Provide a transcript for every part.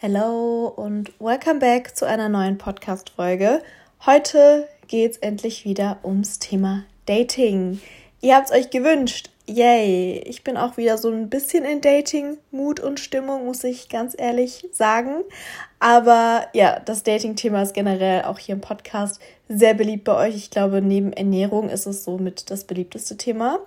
Hello und welcome back zu einer neuen Podcast-Folge. Heute geht es endlich wieder ums Thema Dating. Ihr habt es euch gewünscht. Yay! Ich bin auch wieder so ein bisschen in Dating-Mut und Stimmung, muss ich ganz ehrlich sagen. Aber ja, das Dating-Thema ist generell auch hier im Podcast sehr beliebt bei euch. Ich glaube, neben Ernährung ist es somit das beliebteste Thema.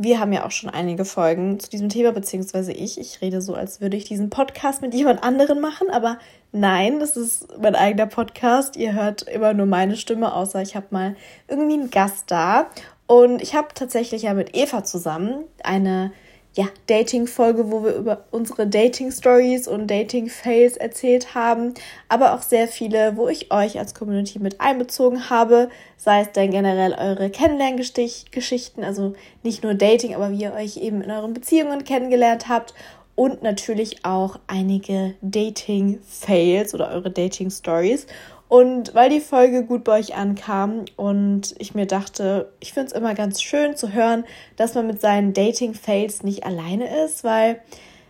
Wir haben ja auch schon einige Folgen zu diesem Thema, beziehungsweise ich. Ich rede so, als würde ich diesen Podcast mit jemand anderen machen, aber nein, das ist mein eigener Podcast. Ihr hört immer nur meine Stimme, außer ich habe mal irgendwie einen Gast da. Und ich habe tatsächlich ja mit Eva zusammen eine ja, Dating-Folge, wo wir über unsere Dating-Stories und Dating-Fails erzählt haben, aber auch sehr viele, wo ich euch als Community mit einbezogen habe, sei es dann generell eure Kennenlerngeschichten, also nicht nur Dating, aber wie ihr euch eben in euren Beziehungen kennengelernt habt und natürlich auch einige Dating-Fails oder eure Dating-Stories. Und weil die Folge gut bei euch ankam und ich mir dachte, ich finde es immer ganz schön zu hören, dass man mit seinen Dating-Fails nicht alleine ist, weil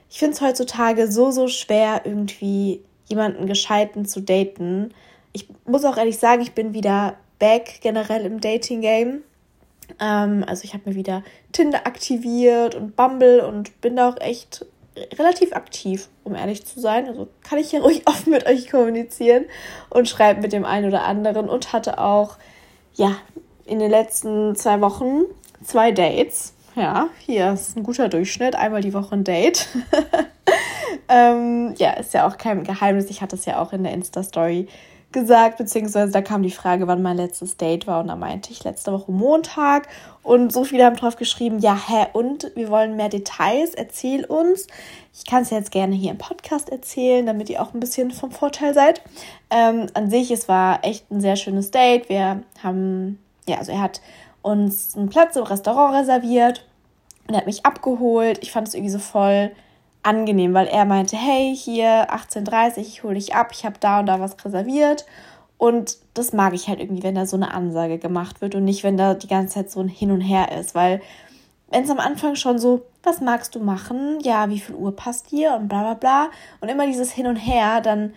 ich finde es heutzutage so, so schwer, irgendwie jemanden gescheiten zu daten. Ich muss auch ehrlich sagen, ich bin wieder back generell im Dating-Game. Ähm, also ich habe mir wieder Tinder aktiviert und Bumble und bin da auch echt relativ aktiv, um ehrlich zu sein. Also kann ich ja ruhig offen mit euch kommunizieren und schreibe mit dem einen oder anderen und hatte auch, ja, in den letzten zwei Wochen zwei Dates. Ja, hier ist ein guter Durchschnitt, einmal die Woche ein Date. ähm, ja, ist ja auch kein Geheimnis. Ich hatte es ja auch in der Insta-Story gesagt, beziehungsweise da kam die Frage, wann mein letztes Date war und da meinte ich letzte Woche Montag und so viele haben drauf geschrieben, ja, hä, und wir wollen mehr Details, erzähl uns. Ich kann es jetzt gerne hier im Podcast erzählen, damit ihr auch ein bisschen vom Vorteil seid. Ähm, an sich, es war echt ein sehr schönes Date. Wir haben, ja, also er hat uns einen Platz im Restaurant reserviert und er hat mich abgeholt. Ich fand es irgendwie so voll angenehm, weil er meinte, hey, hier 18.30 ich hole dich ab, ich habe da und da was reserviert. Und das mag ich halt irgendwie, wenn da so eine Ansage gemacht wird und nicht, wenn da die ganze Zeit so ein Hin und Her ist, weil wenn es am Anfang schon so, was magst du machen? Ja, wie viel Uhr passt dir? Und bla bla bla. Und immer dieses Hin und Her, dann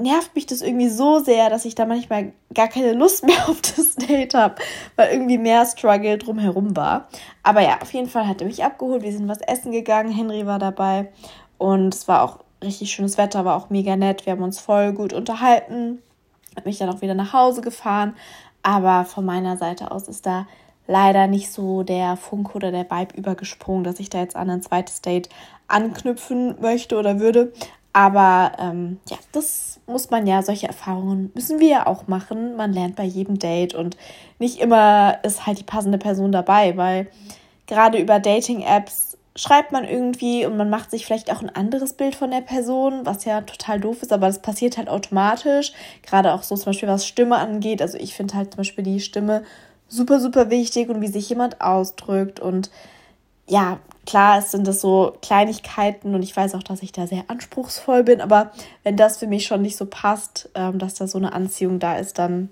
nervt mich das irgendwie so sehr, dass ich da manchmal gar keine Lust mehr auf das Date habe, weil irgendwie mehr Struggle drumherum war. Aber ja, auf jeden Fall hat er mich abgeholt. Wir sind was essen gegangen. Henry war dabei und es war auch richtig schönes Wetter, war auch mega nett. Wir haben uns voll gut unterhalten. Hat mich dann auch wieder nach Hause gefahren. Aber von meiner Seite aus ist da leider nicht so der Funk oder der Vibe übergesprungen, dass ich da jetzt an ein zweites Date anknüpfen möchte oder würde. Aber ähm, ja, das muss man ja, solche Erfahrungen müssen wir ja auch machen. Man lernt bei jedem Date und nicht immer ist halt die passende Person dabei, weil gerade über Dating-Apps schreibt man irgendwie und man macht sich vielleicht auch ein anderes Bild von der Person, was ja total doof ist, aber das passiert halt automatisch. Gerade auch so zum Beispiel, was Stimme angeht. Also ich finde halt zum Beispiel die Stimme super, super wichtig und wie sich jemand ausdrückt und ja, klar, es sind das so Kleinigkeiten und ich weiß auch, dass ich da sehr anspruchsvoll bin, aber wenn das für mich schon nicht so passt, ähm, dass da so eine Anziehung da ist, dann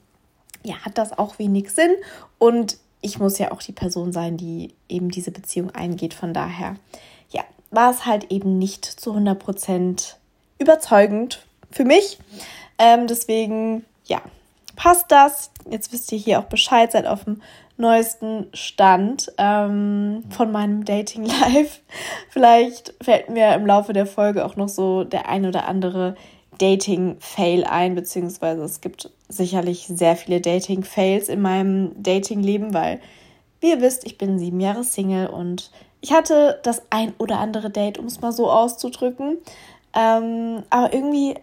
ja, hat das auch wenig Sinn und ich muss ja auch die Person sein, die eben diese Beziehung eingeht. Von daher, ja, war es halt eben nicht zu 100% überzeugend für mich. Ähm, deswegen, ja, passt das. Jetzt wisst ihr hier auch Bescheid, seid auf dem neuesten Stand ähm, von meinem Dating Life. Vielleicht fällt mir im Laufe der Folge auch noch so der ein oder andere Dating-Fail ein, beziehungsweise es gibt sicherlich sehr viele Dating-Fails in meinem Dating-Leben, weil, wie ihr wisst, ich bin sieben Jahre Single und ich hatte das ein oder andere Date, um es mal so auszudrücken. Ähm, aber irgendwie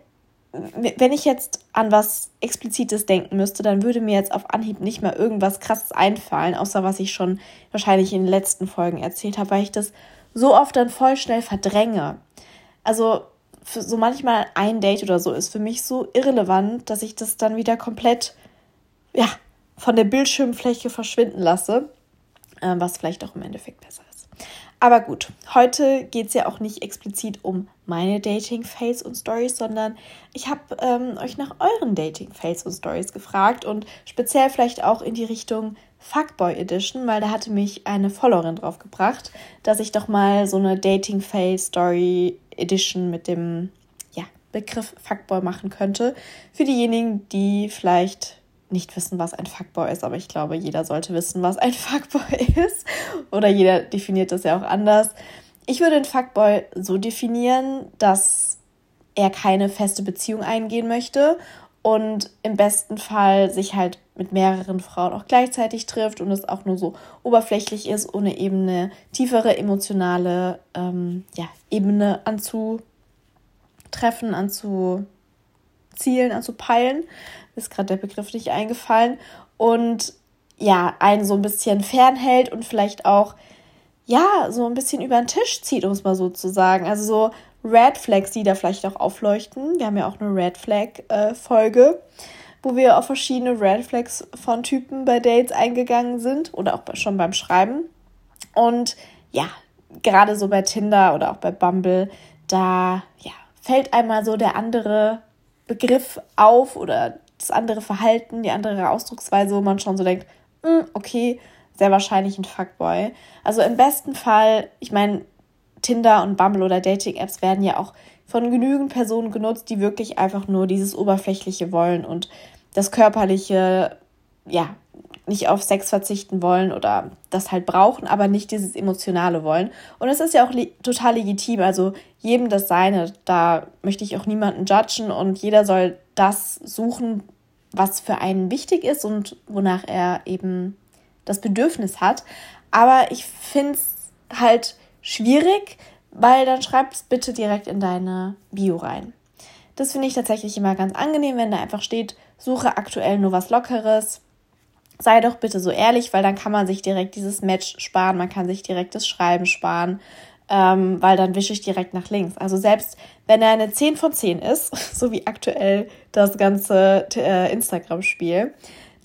wenn ich jetzt an was Explizites denken müsste, dann würde mir jetzt auf Anhieb nicht mal irgendwas Krasses einfallen, außer was ich schon wahrscheinlich in den letzten Folgen erzählt habe, weil ich das so oft dann voll schnell verdränge. Also für so manchmal ein Date oder so ist für mich so irrelevant, dass ich das dann wieder komplett ja, von der Bildschirmfläche verschwinden lasse, äh, was vielleicht auch im Endeffekt besser ist. Aber gut, heute geht es ja auch nicht explizit um meine Dating-Fails und Stories, sondern ich habe ähm, euch nach euren Dating-Fails und Stories gefragt und speziell vielleicht auch in die Richtung Fuckboy Edition, weil da hatte mich eine Followerin drauf gebracht, dass ich doch mal so eine Dating-Fail-Story Edition mit dem, ja, Begriff Fuckboy machen könnte. Für diejenigen, die vielleicht nicht wissen, was ein Fuckboy ist, aber ich glaube, jeder sollte wissen, was ein Fuckboy ist. Oder jeder definiert das ja auch anders. Ich würde den Fuckboy so definieren, dass er keine feste Beziehung eingehen möchte und im besten Fall sich halt mit mehreren Frauen auch gleichzeitig trifft und es auch nur so oberflächlich ist, ohne eben eine tiefere emotionale ähm, ja, Ebene anzutreffen, anzuzielen, anzupeilen. Ist gerade der Begriff nicht eingefallen. Und ja, einen so ein bisschen fernhält und vielleicht auch, ja, so ein bisschen über den Tisch zieht, um es mal so zu sagen. Also so Red Flags, die da vielleicht auch aufleuchten. Wir haben ja auch eine Red Flag-Folge, äh, wo wir auf verschiedene Red Flags von Typen bei Dates eingegangen sind oder auch schon beim Schreiben. Und ja, gerade so bei Tinder oder auch bei Bumble, da ja, fällt einmal so der andere Begriff auf oder das andere Verhalten, die andere Ausdrucksweise, wo man schon so denkt, hm, okay, sehr wahrscheinlich ein Fuckboy. Also im besten Fall, ich meine, Tinder und Bumble oder Dating-Apps werden ja auch von genügend Personen genutzt, die wirklich einfach nur dieses Oberflächliche wollen und das Körperliche, ja, nicht auf Sex verzichten wollen oder das halt brauchen, aber nicht dieses Emotionale wollen. Und es ist ja auch total legitim, also jedem das Seine. Da möchte ich auch niemanden judgen und jeder soll das suchen, was für einen wichtig ist und wonach er eben das Bedürfnis hat. Aber ich finde es halt schwierig, weil dann schreib es bitte direkt in deine Bio rein. Das finde ich tatsächlich immer ganz angenehm, wenn da einfach steht, suche aktuell nur was Lockeres. Sei doch bitte so ehrlich, weil dann kann man sich direkt dieses Match sparen, man kann sich direkt das Schreiben sparen, ähm, weil dann wische ich direkt nach links. Also selbst wenn er eine 10 von 10 ist, so wie aktuell das ganze äh, Instagram-Spiel,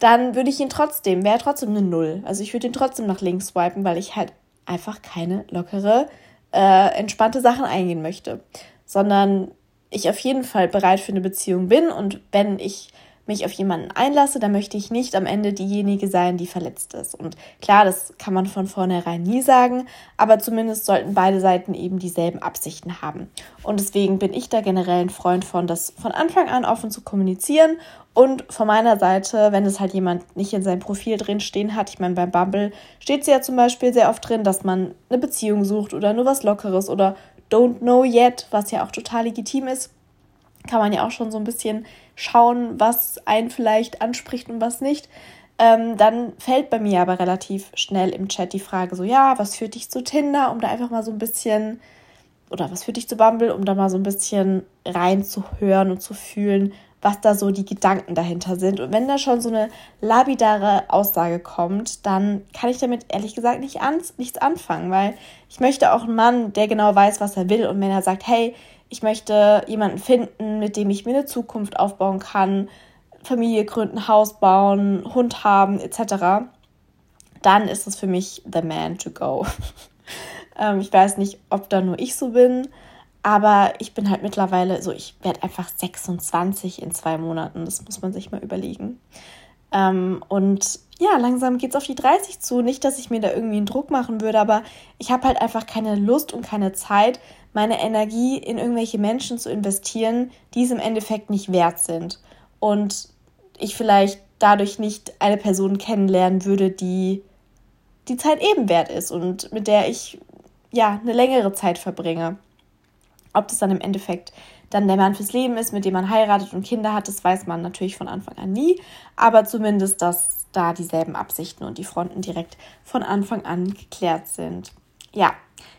dann würde ich ihn trotzdem, wäre trotzdem eine Null. Also ich würde ihn trotzdem nach links swipen, weil ich halt einfach keine lockere, äh, entspannte Sachen eingehen möchte, sondern ich auf jeden Fall bereit für eine Beziehung bin und wenn ich mich auf jemanden einlasse, dann möchte ich nicht am Ende diejenige sein, die verletzt ist. Und klar, das kann man von vornherein nie sagen, aber zumindest sollten beide Seiten eben dieselben Absichten haben. Und deswegen bin ich da generell ein Freund von, das von Anfang an offen zu kommunizieren und von meiner Seite, wenn es halt jemand nicht in seinem Profil drin stehen hat, ich meine, beim Bumble steht es ja zum Beispiel sehr oft drin, dass man eine Beziehung sucht oder nur was Lockeres oder don't know yet, was ja auch total legitim ist, kann man ja auch schon so ein bisschen schauen, was einen vielleicht anspricht und was nicht. Ähm, dann fällt bei mir aber relativ schnell im Chat die Frage so, ja, was führt dich zu Tinder, um da einfach mal so ein bisschen, oder was führt dich zu Bumble, um da mal so ein bisschen reinzuhören und zu fühlen, was da so die Gedanken dahinter sind. Und wenn da schon so eine labidare Aussage kommt, dann kann ich damit ehrlich gesagt nicht an, nichts anfangen, weil ich möchte auch einen Mann, der genau weiß, was er will. Und wenn er sagt, hey, ich möchte jemanden finden, mit dem ich mir eine Zukunft aufbauen kann, Familie gründen, Haus bauen, Hund haben, etc., dann ist es für mich the man to go. ähm, ich weiß nicht, ob da nur ich so bin, aber ich bin halt mittlerweile so, ich werde einfach 26 in zwei Monaten. Das muss man sich mal überlegen. Ähm, und ja, langsam geht es auf die 30 zu. Nicht, dass ich mir da irgendwie einen Druck machen würde, aber ich habe halt einfach keine Lust und keine Zeit, meine Energie in irgendwelche Menschen zu investieren, die es im Endeffekt nicht wert sind. Und ich vielleicht dadurch nicht eine Person kennenlernen würde, die die Zeit eben wert ist und mit der ich ja eine längere Zeit verbringe. Ob das dann im Endeffekt dann der Mann fürs Leben ist, mit dem man heiratet und Kinder hat, das weiß man natürlich von Anfang an nie. Aber zumindest, dass da dieselben Absichten und die Fronten direkt von Anfang an geklärt sind. Ja,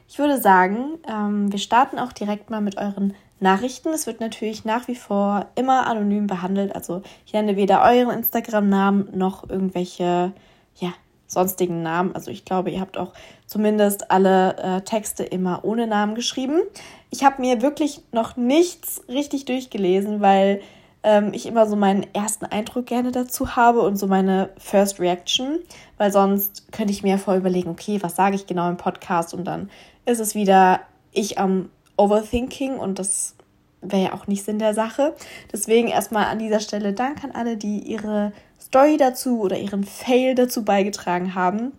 ich würde sagen, ähm, wir starten auch direkt mal mit euren Nachrichten. Es wird natürlich nach wie vor immer anonym behandelt. Also ich nenne weder euren Instagram-Namen noch irgendwelche ja, sonstigen Namen. Also ich glaube, ihr habt auch zumindest alle äh, Texte immer ohne Namen geschrieben. Ich habe mir wirklich noch nichts richtig durchgelesen, weil ähm, ich immer so meinen ersten Eindruck gerne dazu habe und so meine First Reaction, weil sonst könnte ich mir vorher überlegen, okay, was sage ich genau im Podcast und dann ist es wieder ich am Overthinking und das wäre ja auch nicht Sinn der Sache. Deswegen erstmal an dieser Stelle Dank an alle, die ihre Story dazu oder ihren Fail dazu beigetragen haben.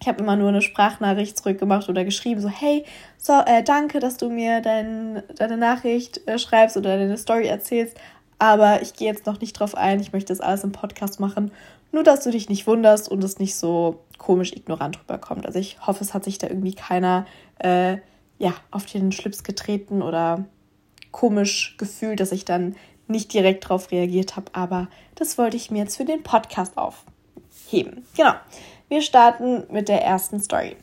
Ich habe immer nur eine Sprachnachricht zurückgemacht oder geschrieben, so, hey, so, äh, danke, dass du mir dein, deine Nachricht äh, schreibst oder deine Story erzählst. Aber ich gehe jetzt noch nicht drauf ein. Ich möchte das alles im Podcast machen. Nur, dass du dich nicht wunderst und es nicht so komisch ignorant rüberkommt. Also ich hoffe, es hat sich da irgendwie keiner äh, ja, auf den Schlips getreten oder komisch gefühlt, dass ich dann nicht direkt darauf reagiert habe. Aber das wollte ich mir jetzt für den Podcast aufheben. Genau. Wir starten mit der ersten Story.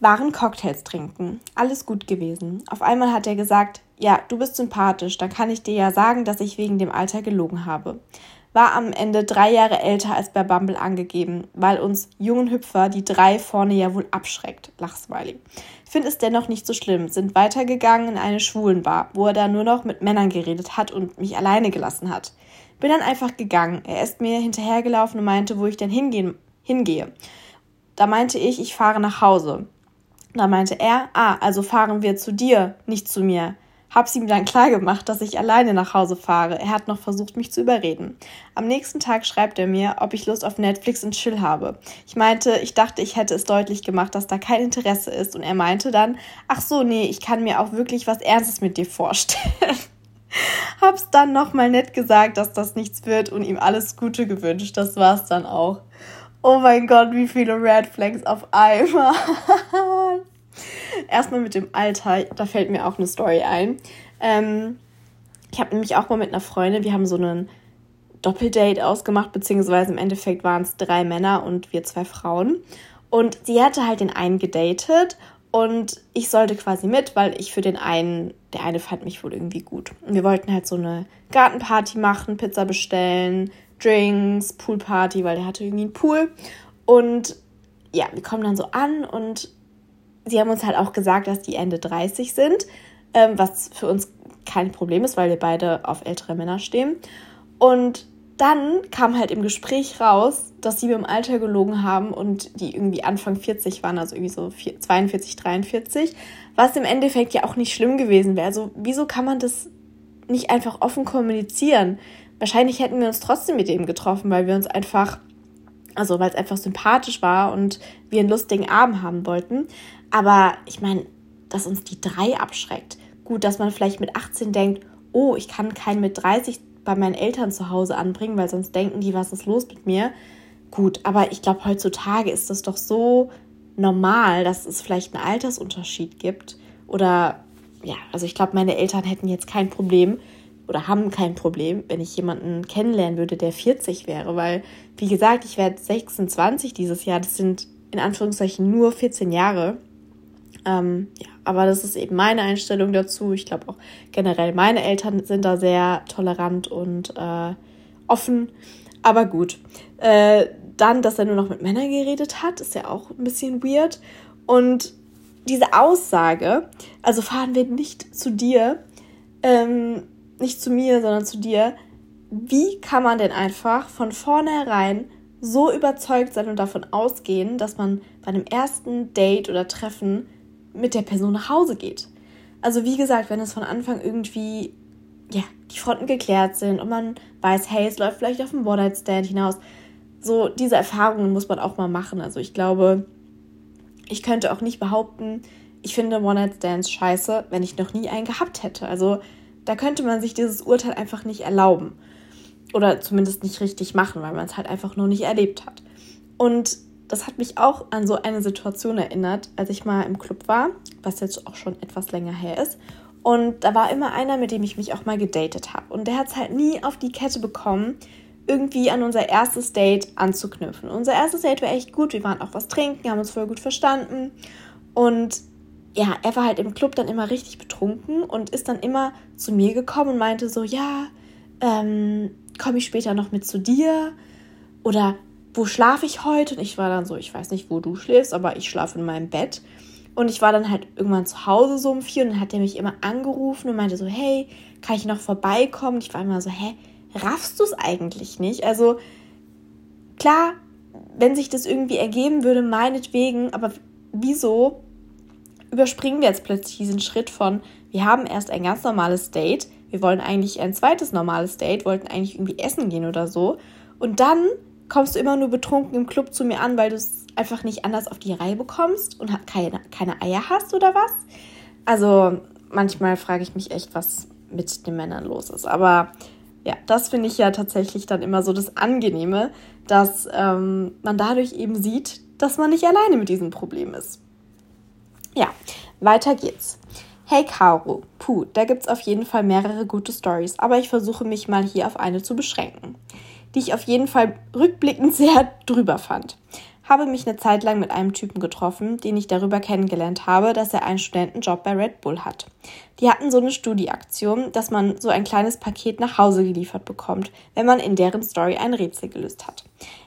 Waren Cocktails trinken. Alles gut gewesen. Auf einmal hat er gesagt, ja, du bist sympathisch, dann kann ich dir ja sagen, dass ich wegen dem Alter gelogen habe. War am Ende drei Jahre älter als bei Bumble angegeben, weil uns jungen Hüpfer die drei vorne ja wohl abschreckt. Lachsmiley. Finde es dennoch nicht so schlimm, sind weitergegangen in eine Schwulenbar, wo er da nur noch mit Männern geredet hat und mich alleine gelassen hat. Bin dann einfach gegangen. Er ist mir hinterhergelaufen und meinte, wo ich denn hingehen hingehe. Da meinte ich, ich fahre nach Hause. Da meinte er, ah, also fahren wir zu dir, nicht zu mir. Hab's ihm dann klar gemacht, dass ich alleine nach Hause fahre. Er hat noch versucht, mich zu überreden. Am nächsten Tag schreibt er mir, ob ich Lust auf Netflix und Chill habe. Ich meinte, ich dachte, ich hätte es deutlich gemacht, dass da kein Interesse ist. Und er meinte dann, ach so, nee, ich kann mir auch wirklich was Ernstes mit dir vorstellen. Hab's dann nochmal nett gesagt, dass das nichts wird und ihm alles Gute gewünscht. Das war's dann auch. Oh mein Gott, wie viele Red Flags auf einmal. Erstmal mit dem Alter, da fällt mir auch eine Story ein. Ähm, ich habe nämlich auch mal mit einer Freundin, wir haben so einen Doppeldate ausgemacht, beziehungsweise im Endeffekt waren es drei Männer und wir zwei Frauen. Und sie hatte halt den einen gedatet und ich sollte quasi mit, weil ich für den einen, der eine fand mich wohl irgendwie gut. Und wir wollten halt so eine Gartenparty machen, Pizza bestellen, Drinks, Poolparty, weil der hatte irgendwie einen Pool. Und ja, wir kommen dann so an und sie haben uns halt auch gesagt, dass die Ende 30 sind, ähm, was für uns kein Problem ist, weil wir beide auf ältere Männer stehen. Und dann kam halt im Gespräch raus, dass sie mir im Alter gelogen haben und die irgendwie Anfang 40 waren, also irgendwie so 42, 43, was im Endeffekt ja auch nicht schlimm gewesen wäre. Also wieso kann man das nicht einfach offen kommunizieren? wahrscheinlich hätten wir uns trotzdem mit ihm getroffen, weil wir uns einfach, also weil es einfach sympathisch war und wir einen lustigen Abend haben wollten. Aber ich meine, dass uns die drei abschreckt. Gut, dass man vielleicht mit 18 denkt, oh, ich kann keinen mit 30 bei meinen Eltern zu Hause anbringen, weil sonst denken die, was ist los mit mir. Gut, aber ich glaube, heutzutage ist das doch so normal, dass es vielleicht einen Altersunterschied gibt. Oder ja, also ich glaube, meine Eltern hätten jetzt kein Problem, oder haben kein Problem, wenn ich jemanden kennenlernen würde, der 40 wäre, weil, wie gesagt, ich werde 26 dieses Jahr, das sind in Anführungszeichen nur 14 Jahre. Ähm, ja, aber das ist eben meine Einstellung dazu. Ich glaube auch generell meine Eltern sind da sehr tolerant und äh, offen. Aber gut. Äh, dann, dass er nur noch mit Männern geredet hat, ist ja auch ein bisschen weird. Und diese Aussage, also fahren wir nicht zu dir, ähm, nicht zu mir, sondern zu dir, wie kann man denn einfach von vornherein so überzeugt sein und davon ausgehen, dass man bei einem ersten Date oder Treffen mit der Person nach Hause geht? Also wie gesagt, wenn es von Anfang irgendwie ja, die Fronten geklärt sind und man weiß, hey, es läuft vielleicht auf dem One-Night-Stand hinaus. So, diese Erfahrungen muss man auch mal machen. Also ich glaube, ich könnte auch nicht behaupten, ich finde One-Night-Stands scheiße, wenn ich noch nie einen gehabt hätte. Also da könnte man sich dieses Urteil einfach nicht erlauben. Oder zumindest nicht richtig machen, weil man es halt einfach noch nicht erlebt hat. Und das hat mich auch an so eine Situation erinnert, als ich mal im Club war, was jetzt auch schon etwas länger her ist. Und da war immer einer, mit dem ich mich auch mal gedatet habe. Und der hat es halt nie auf die Kette bekommen, irgendwie an unser erstes Date anzuknüpfen. Unser erstes Date war echt gut. Wir waren auch was trinken, haben uns voll gut verstanden. Und ja, er war halt im Club dann immer richtig betrunken und ist dann immer zu mir gekommen und meinte so, ja, ähm, komme ich später noch mit zu dir? Oder wo schlafe ich heute? Und ich war dann so, ich weiß nicht, wo du schläfst, aber ich schlafe in meinem Bett. Und ich war dann halt irgendwann zu Hause so um vier und dann hat er mich immer angerufen und meinte so, hey, kann ich noch vorbeikommen? Ich war immer so, hä, raffst du es eigentlich nicht? Also klar, wenn sich das irgendwie ergeben würde, meinetwegen, aber wieso überspringen wir jetzt plötzlich diesen Schritt von, wir haben erst ein ganz normales Date, wir wollen eigentlich ein zweites normales Date, wollten eigentlich irgendwie essen gehen oder so. Und dann kommst du immer nur betrunken im Club zu mir an, weil du es einfach nicht anders auf die Reihe bekommst und keine, keine Eier hast oder was? Also manchmal frage ich mich echt, was mit den Männern los ist. Aber ja, das finde ich ja tatsächlich dann immer so das Angenehme, dass ähm, man dadurch eben sieht, dass man nicht alleine mit diesem Problem ist. Ja, weiter geht's. Hey Caro, puh, da gibt's auf jeden Fall mehrere gute Stories, aber ich versuche mich mal hier auf eine zu beschränken, die ich auf jeden Fall rückblickend sehr drüber fand. Habe mich eine Zeit lang mit einem Typen getroffen, den ich darüber kennengelernt habe, dass er einen Studentenjob bei Red Bull hat. Die hatten so eine Studieaktion, dass man so ein kleines Paket nach Hause geliefert bekommt, wenn man in deren Story ein Rätsel gelöst hat.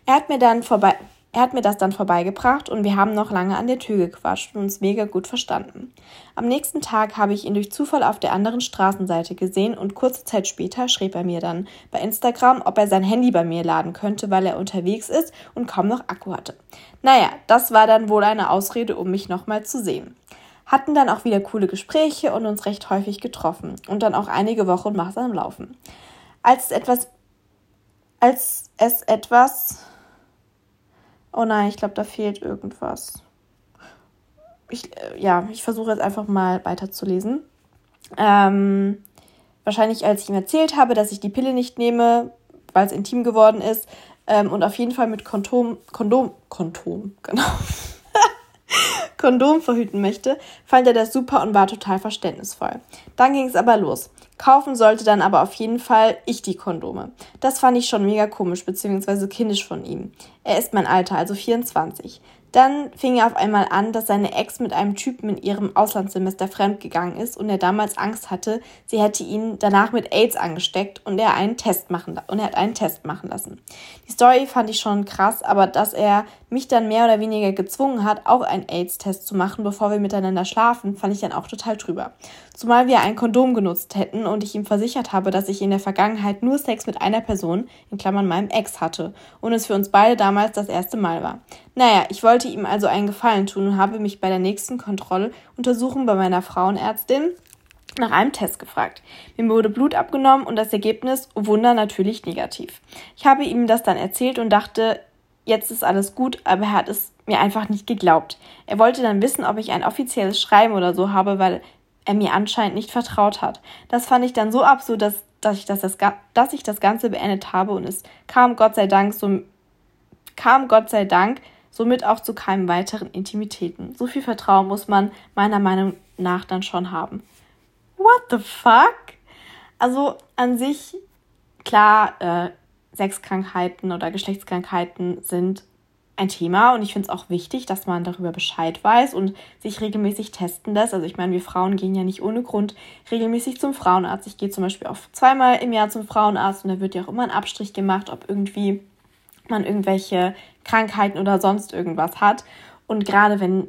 Er hat mir dann vorbei er hat mir das dann vorbeigebracht und wir haben noch lange an der Tür gequatscht und uns mega gut verstanden. Am nächsten Tag habe ich ihn durch Zufall auf der anderen Straßenseite gesehen und kurze Zeit später schrieb er mir dann bei Instagram, ob er sein Handy bei mir laden könnte, weil er unterwegs ist und kaum noch Akku hatte. Naja, das war dann wohl eine Ausrede, um mich nochmal zu sehen. Hatten dann auch wieder coole Gespräche und uns recht häufig getroffen und dann auch einige Wochen am Laufen. Als es etwas, als es etwas Oh nein, ich glaube, da fehlt irgendwas. Ich, äh, ja, ich versuche jetzt einfach mal weiterzulesen. Ähm, wahrscheinlich, als ich ihm erzählt habe, dass ich die Pille nicht nehme, weil es intim geworden ist. Ähm, und auf jeden Fall mit Kondom, Kondom, Kondom, genau. Kondom verhüten möchte, fand er das super und war total verständnisvoll. Dann ging es aber los. Kaufen sollte dann aber auf jeden Fall ich die Kondome. Das fand ich schon mega komisch bzw. kindisch von ihm. Er ist mein Alter, also 24. Dann fing er auf einmal an, dass seine Ex mit einem Typen in ihrem Auslandssemester fremdgegangen ist und er damals Angst hatte, sie hätte ihn danach mit AIDS angesteckt und er einen Test machen und er hat einen Test machen lassen. Die Story fand ich schon krass, aber dass er mich dann mehr oder weniger gezwungen hat, auch einen AIDS-Test zu machen, bevor wir miteinander schlafen, fand ich dann auch total drüber. Zumal wir ein Kondom genutzt hätten und ich ihm versichert habe, dass ich in der Vergangenheit nur Sex mit einer Person, in Klammern meinem Ex, hatte und es für uns beide damals das erste Mal war. Naja, ich wollte ihm also einen Gefallen tun und habe mich bei der nächsten Kontrolluntersuchung bei meiner Frauenärztin nach einem Test gefragt. Mir wurde Blut abgenommen und das Ergebnis, oh Wunder, natürlich negativ. Ich habe ihm das dann erzählt und dachte, jetzt ist alles gut, aber er hat es mir einfach nicht geglaubt. Er wollte dann wissen, ob ich ein offizielles Schreiben oder so habe, weil er mir anscheinend nicht vertraut hat. Das fand ich dann so absurd, dass, dass, ich, das, das, dass ich das Ganze beendet habe und es kam Gott sei Dank so kam Gott sei Dank somit auch zu keinem weiteren Intimitäten. So viel Vertrauen muss man meiner Meinung nach dann schon haben. What the fuck? Also an sich, klar, äh, Sexkrankheiten oder Geschlechtskrankheiten sind ein Thema und ich finde es auch wichtig, dass man darüber Bescheid weiß und sich regelmäßig testen lässt. Also ich meine, wir Frauen gehen ja nicht ohne Grund regelmäßig zum Frauenarzt. Ich gehe zum Beispiel auch zweimal im Jahr zum Frauenarzt und da wird ja auch immer ein Abstrich gemacht, ob irgendwie man irgendwelche Krankheiten oder sonst irgendwas hat. Und gerade wenn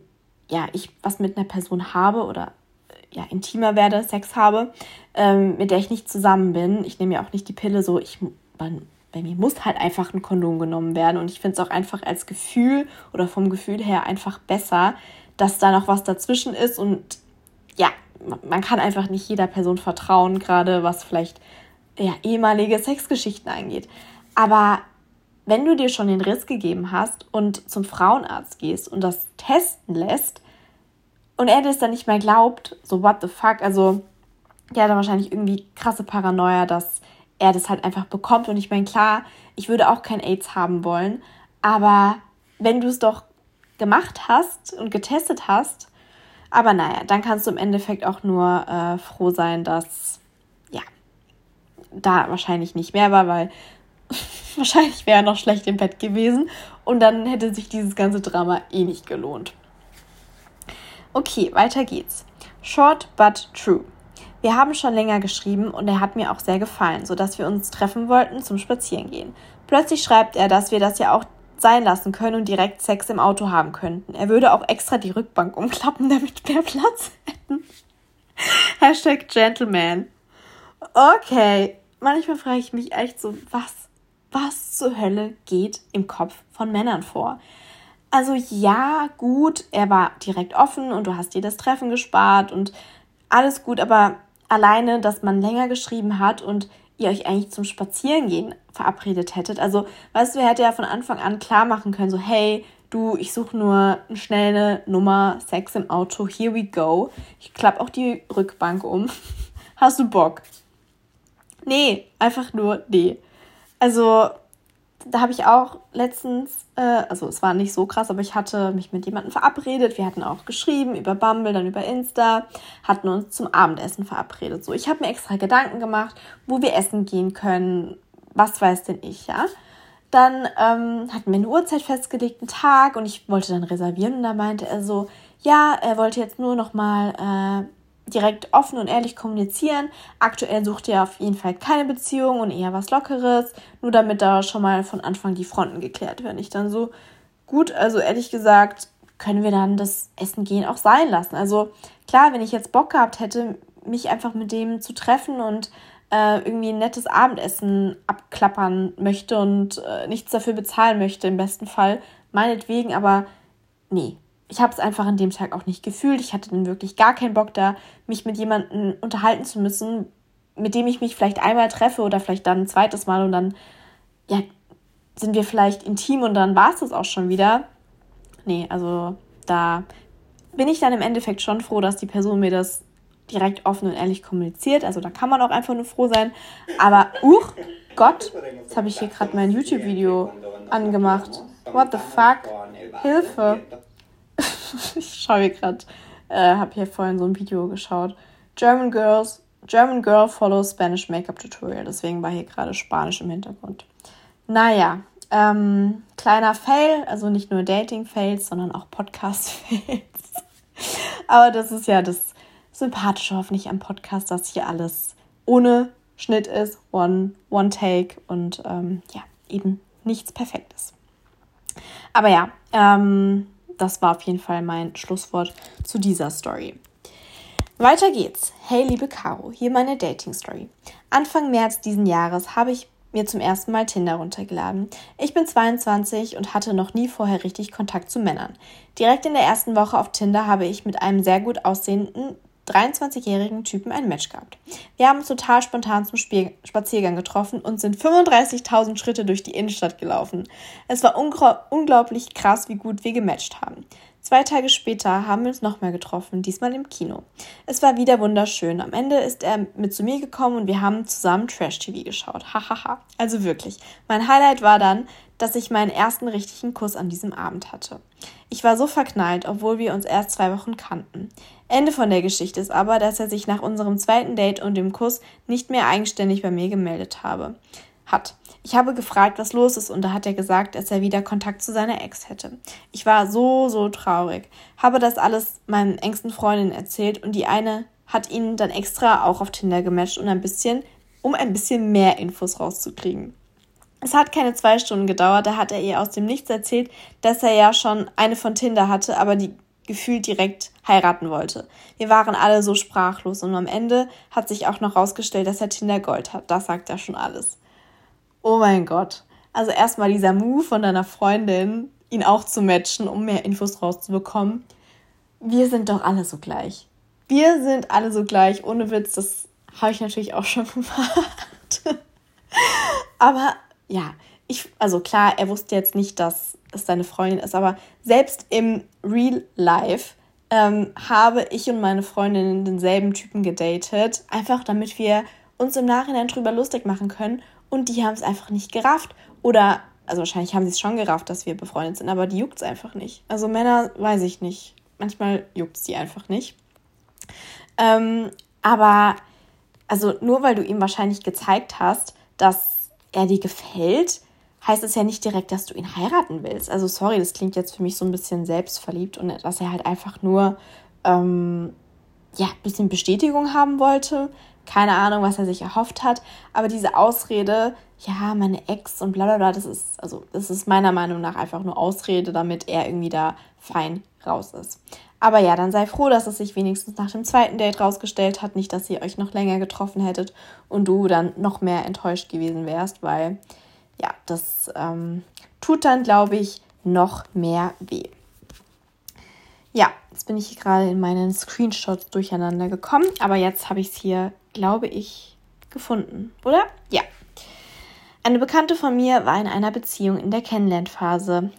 ja, ich was mit einer Person habe oder äh, ja, intimer werde, Sex habe, ähm, mit der ich nicht zusammen bin, ich nehme ja auch nicht die Pille so, ich, man, bei mir muss halt einfach ein Kondom genommen werden. Und ich finde es auch einfach als Gefühl oder vom Gefühl her einfach besser, dass da noch was dazwischen ist. Und ja, man kann einfach nicht jeder Person vertrauen, gerade was vielleicht ja, ehemalige Sexgeschichten angeht. Aber wenn du dir schon den Riss gegeben hast und zum Frauenarzt gehst und das testen lässt und er das dann nicht mehr glaubt, so what the fuck, also der hat dann wahrscheinlich irgendwie krasse Paranoia, dass er das halt einfach bekommt. Und ich meine, klar, ich würde auch kein AIDS haben wollen, aber wenn du es doch gemacht hast und getestet hast, aber naja, dann kannst du im Endeffekt auch nur äh, froh sein, dass ja, da wahrscheinlich nicht mehr war, weil wahrscheinlich wäre er noch schlecht im Bett gewesen und dann hätte sich dieses ganze Drama eh nicht gelohnt. Okay, weiter geht's. Short but true. Wir haben schon länger geschrieben und er hat mir auch sehr gefallen, sodass wir uns treffen wollten zum Spazierengehen. Plötzlich schreibt er, dass wir das ja auch sein lassen können und direkt Sex im Auto haben könnten. Er würde auch extra die Rückbank umklappen, damit wir Platz hätten. Hashtag Gentleman. Okay, manchmal frage ich mich echt so, was, was zur Hölle geht im Kopf von Männern vor? Also ja, gut, er war direkt offen und du hast dir das Treffen gespart und alles gut, aber alleine, dass man länger geschrieben hat und ihr euch eigentlich zum Spazierengehen verabredet hättet. Also, weißt du, er hätte ja von Anfang an klar machen können, so, hey, du, ich suche nur eine schnelle Nummer, Sex im Auto, here we go. Ich klappe auch die Rückbank um. Hast du Bock? Nee, einfach nur nee. Also, da habe ich auch letztens, äh, also es war nicht so krass, aber ich hatte mich mit jemandem verabredet. Wir hatten auch geschrieben über Bumble, dann über Insta, hatten uns zum Abendessen verabredet. So, ich habe mir extra Gedanken gemacht, wo wir essen gehen können, was weiß denn ich, ja. Dann ähm, hatten wir eine Uhrzeit festgelegt, einen Tag, und ich wollte dann reservieren. Und da meinte er so, ja, er wollte jetzt nur noch mal äh, direkt offen und ehrlich kommunizieren. Aktuell sucht er auf jeden Fall keine Beziehung und eher was Lockeres, nur damit da schon mal von Anfang die Fronten geklärt werden. Ich dann so, gut, also ehrlich gesagt, können wir dann das Essen gehen auch sein lassen. Also klar, wenn ich jetzt Bock gehabt hätte, mich einfach mit dem zu treffen und äh, irgendwie ein nettes Abendessen abklappern möchte und äh, nichts dafür bezahlen möchte, im besten Fall, meinetwegen, aber nee, ich habe es einfach an dem Tag auch nicht gefühlt. Ich hatte dann wirklich gar keinen Bock da, mich mit jemandem unterhalten zu müssen, mit dem ich mich vielleicht einmal treffe oder vielleicht dann ein zweites Mal und dann, ja, sind wir vielleicht intim und dann war es das auch schon wieder. Nee, also da bin ich dann im Endeffekt schon froh, dass die Person mir das direkt offen und ehrlich kommuniziert. Also da kann man auch einfach nur froh sein. Aber, uch, Gott, jetzt habe ich hier gerade mein YouTube-Video angemacht. What the fuck? Hilfe ich schaue hier gerade, äh, habe hier vorhin so ein Video geschaut. German Girls, German Girl follows Spanish Makeup Tutorial. Deswegen war hier gerade Spanisch im Hintergrund. Naja, ähm, kleiner Fail, also nicht nur Dating-Fails, sondern auch Podcast-Fails. Aber das ist ja das Sympathische hoffentlich am Podcast, dass hier alles ohne Schnitt ist, one, one take und ähm, ja, eben nichts Perfektes. Aber ja, ähm, das war auf jeden Fall mein Schlusswort zu dieser Story. Weiter geht's. Hey, liebe Caro, hier meine Dating-Story. Anfang März diesen Jahres habe ich mir zum ersten Mal Tinder runtergeladen. Ich bin 22 und hatte noch nie vorher richtig Kontakt zu Männern. Direkt in der ersten Woche auf Tinder habe ich mit einem sehr gut aussehenden 23-jährigen Typen ein Match gehabt. Wir haben uns total spontan zum Spiel Spaziergang getroffen und sind 35.000 Schritte durch die Innenstadt gelaufen. Es war unglaublich krass, wie gut wir gematcht haben. Zwei Tage später haben wir uns nochmal getroffen, diesmal im Kino. Es war wieder wunderschön. Am Ende ist er mit zu mir gekommen und wir haben zusammen Trash-TV geschaut. Hahaha. also wirklich. Mein Highlight war dann, dass ich meinen ersten richtigen Kuss an diesem Abend hatte. Ich war so verknallt, obwohl wir uns erst zwei Wochen kannten. Ende von der Geschichte ist aber, dass er sich nach unserem zweiten Date und dem Kuss nicht mehr eigenständig bei mir gemeldet habe. Hat. Ich habe gefragt, was los ist, und da hat er gesagt, dass er wieder Kontakt zu seiner Ex hätte. Ich war so, so traurig. Habe das alles meinen engsten Freundinnen erzählt und die eine hat ihn dann extra auch auf Tinder gematcht und ein bisschen, um ein bisschen mehr Infos rauszukriegen. Es hat keine zwei Stunden gedauert, da hat er ihr aus dem Nichts erzählt, dass er ja schon eine von Tinder hatte, aber die gefühlt direkt heiraten wollte. Wir waren alle so sprachlos und am Ende hat sich auch noch rausgestellt, dass er Tinder Gold hat. Das sagt ja schon alles. Oh mein Gott. Also erstmal dieser Move von deiner Freundin, ihn auch zu matchen, um mehr Infos rauszubekommen. Wir sind doch alle so gleich. Wir sind alle so gleich. Ohne Witz, das habe ich natürlich auch schon gemacht. Aber ja, ich, also klar, er wusste jetzt nicht, dass es seine Freundin ist, aber selbst im Real Life ähm, habe ich und meine Freundin denselben Typen gedatet, einfach damit wir uns im Nachhinein drüber lustig machen können und die haben es einfach nicht gerafft oder also wahrscheinlich haben sie es schon gerafft, dass wir befreundet sind, aber die juckt es einfach nicht. Also Männer weiß ich nicht. Manchmal juckt es die einfach nicht. Ähm, aber also nur weil du ihm wahrscheinlich gezeigt hast, dass er dir gefällt, heißt es ja nicht direkt, dass du ihn heiraten willst. Also sorry, das klingt jetzt für mich so ein bisschen selbstverliebt und dass er halt einfach nur ähm, ja, ein bisschen Bestätigung haben wollte. Keine Ahnung, was er sich erhofft hat. Aber diese Ausrede, ja, meine Ex und bla bla bla, das ist, also, das ist meiner Meinung nach einfach nur Ausrede, damit er irgendwie da fein raus ist. Aber ja, dann sei froh, dass es sich wenigstens nach dem zweiten Date rausgestellt hat. Nicht, dass ihr euch noch länger getroffen hättet und du dann noch mehr enttäuscht gewesen wärst, weil ja, das ähm, tut dann, glaube ich, noch mehr weh. Ja, jetzt bin ich hier gerade in meinen Screenshots durcheinander gekommen, aber jetzt habe ich es hier, glaube ich, gefunden, oder? Ja. Eine Bekannte von mir war in einer Beziehung in der Kennenlernphase.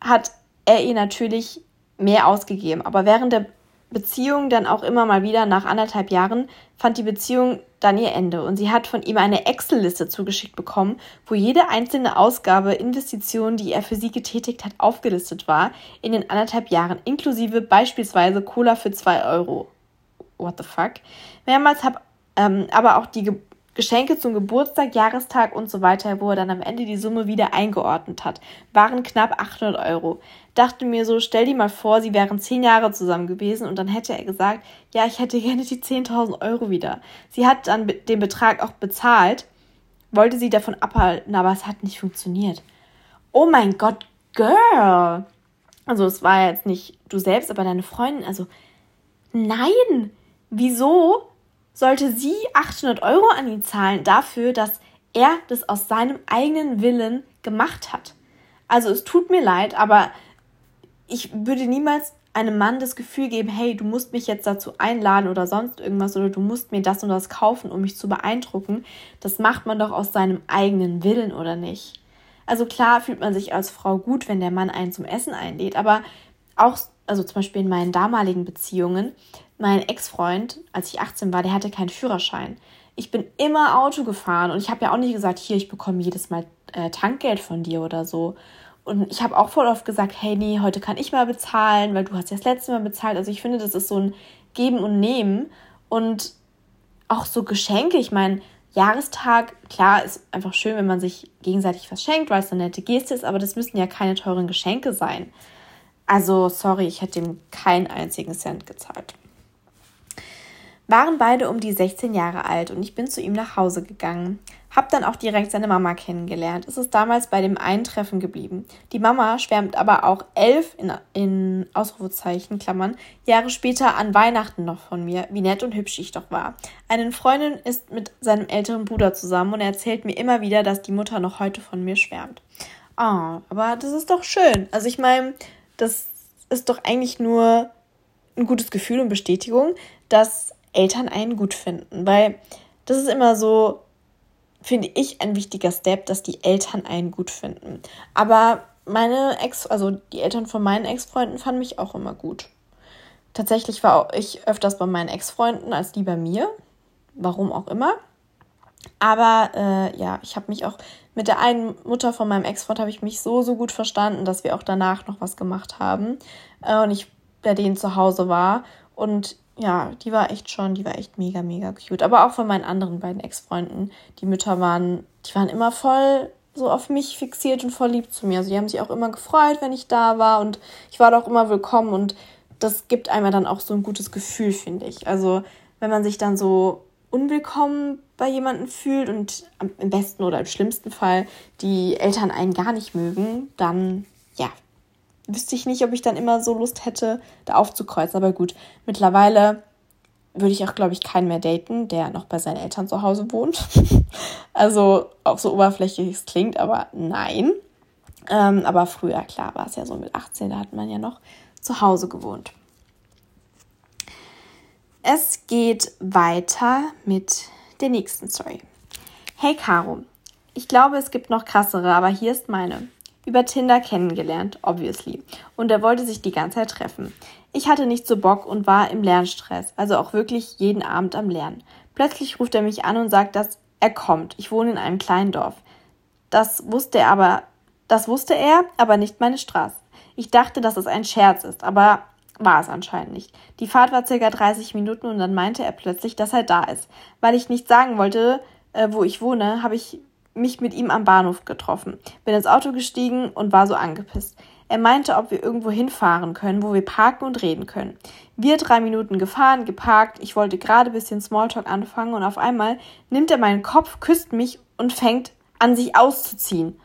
Hat er ihr natürlich mehr ausgegeben, aber während der Beziehung dann auch immer mal wieder nach anderthalb Jahren fand die Beziehung dann ihr Ende und sie hat von ihm eine Excel-Liste zugeschickt bekommen, wo jede einzelne Ausgabe, Investition, die er für sie getätigt hat, aufgelistet war in den anderthalb Jahren, inklusive beispielsweise Cola für zwei Euro. What the fuck? Mehrmals habe ähm, aber auch die Geschenke zum Geburtstag, Jahrestag und so weiter, wo er dann am Ende die Summe wieder eingeordnet hat, waren knapp 800 Euro. Dachte mir so, stell dir mal vor, sie wären zehn Jahre zusammen gewesen und dann hätte er gesagt, ja, ich hätte gerne die 10.000 Euro wieder. Sie hat dann den Betrag auch bezahlt, wollte sie davon abhalten, aber es hat nicht funktioniert. Oh mein Gott, Girl! Also es war jetzt nicht du selbst, aber deine Freundin. Also nein! Wieso sollte sie 800 Euro an ihn zahlen dafür, dass er das aus seinem eigenen Willen gemacht hat. Also es tut mir leid, aber ich würde niemals einem Mann das Gefühl geben, hey, du musst mich jetzt dazu einladen oder sonst irgendwas oder du musst mir das und das kaufen, um mich zu beeindrucken. Das macht man doch aus seinem eigenen Willen oder nicht. Also klar fühlt man sich als Frau gut, wenn der Mann einen zum Essen einlädt, aber auch, also zum Beispiel in meinen damaligen Beziehungen, mein Ex-Freund, als ich 18 war, der hatte keinen Führerschein. Ich bin immer Auto gefahren und ich habe ja auch nicht gesagt, hier, ich bekomme jedes Mal äh, Tankgeld von dir oder so. Und ich habe auch voll oft gesagt, hey, nee, heute kann ich mal bezahlen, weil du hast ja das letzte Mal bezahlt. Also ich finde, das ist so ein Geben und Nehmen. Und auch so Geschenke, ich meine, Jahrestag, klar, ist einfach schön, wenn man sich gegenseitig was schenkt, weil es eine nette Geste ist, aber das müssen ja keine teuren Geschenke sein. Also, sorry, ich hätte ihm keinen einzigen Cent gezahlt waren beide um die 16 Jahre alt und ich bin zu ihm nach Hause gegangen. Hab dann auch direkt seine Mama kennengelernt. Es ist damals bei dem Eintreffen geblieben. Die Mama schwärmt aber auch elf in, in Ausrufezeichen, Klammern, Jahre später an Weihnachten noch von mir, wie nett und hübsch ich doch war. Eine Freundin ist mit seinem älteren Bruder zusammen und er erzählt mir immer wieder, dass die Mutter noch heute von mir schwärmt. Ah, oh, aber das ist doch schön. Also ich meine, das ist doch eigentlich nur ein gutes Gefühl und Bestätigung, dass Eltern einen gut finden, weil das ist immer so, finde ich, ein wichtiger Step, dass die Eltern einen gut finden. Aber meine Ex, also die Eltern von meinen Ex-Freunden fanden mich auch immer gut. Tatsächlich war ich öfters bei meinen Ex-Freunden als die bei mir. Warum auch immer. Aber äh, ja, ich habe mich auch mit der einen Mutter von meinem Ex-Freund habe ich mich so, so gut verstanden, dass wir auch danach noch was gemacht haben. Äh, und ich bei denen zu Hause war. Und ja, die war echt schon, die war echt mega, mega cute. Aber auch von meinen anderen beiden Ex-Freunden. Die Mütter waren, die waren immer voll so auf mich fixiert und voll lieb zu mir. Also die haben sich auch immer gefreut, wenn ich da war und ich war doch immer willkommen und das gibt einem dann auch so ein gutes Gefühl, finde ich. Also wenn man sich dann so unwillkommen bei jemandem fühlt und im besten oder im schlimmsten Fall die Eltern einen gar nicht mögen, dann ja, wüsste ich nicht, ob ich dann immer so Lust hätte, da aufzukreuzen. Aber gut, mittlerweile würde ich auch, glaube ich, keinen mehr daten, der noch bei seinen Eltern zu Hause wohnt. also auch so oberflächlich es klingt, aber nein. Ähm, aber früher, klar, war es ja so mit 18, da hat man ja noch zu Hause gewohnt. Es geht weiter mit der nächsten Story. Hey Caro, ich glaube, es gibt noch krassere, aber hier ist meine über Tinder kennengelernt, obviously. Und er wollte sich die ganze Zeit treffen. Ich hatte nicht so Bock und war im Lernstress, also auch wirklich jeden Abend am Lernen. Plötzlich ruft er mich an und sagt, dass er kommt. Ich wohne in einem kleinen Dorf. Das wusste er aber, das wusste er, aber nicht meine Straße. Ich dachte, dass es ein Scherz ist, aber war es anscheinend nicht. Die Fahrt war circa 30 Minuten und dann meinte er plötzlich, dass er da ist. Weil ich nicht sagen wollte, äh, wo ich wohne, habe ich mich mit ihm am Bahnhof getroffen, bin ins Auto gestiegen und war so angepisst. Er meinte, ob wir irgendwo hinfahren können, wo wir parken und reden können. Wir drei Minuten gefahren, geparkt, ich wollte gerade bisschen Smalltalk anfangen und auf einmal nimmt er meinen Kopf, küsst mich und fängt an, sich auszuziehen.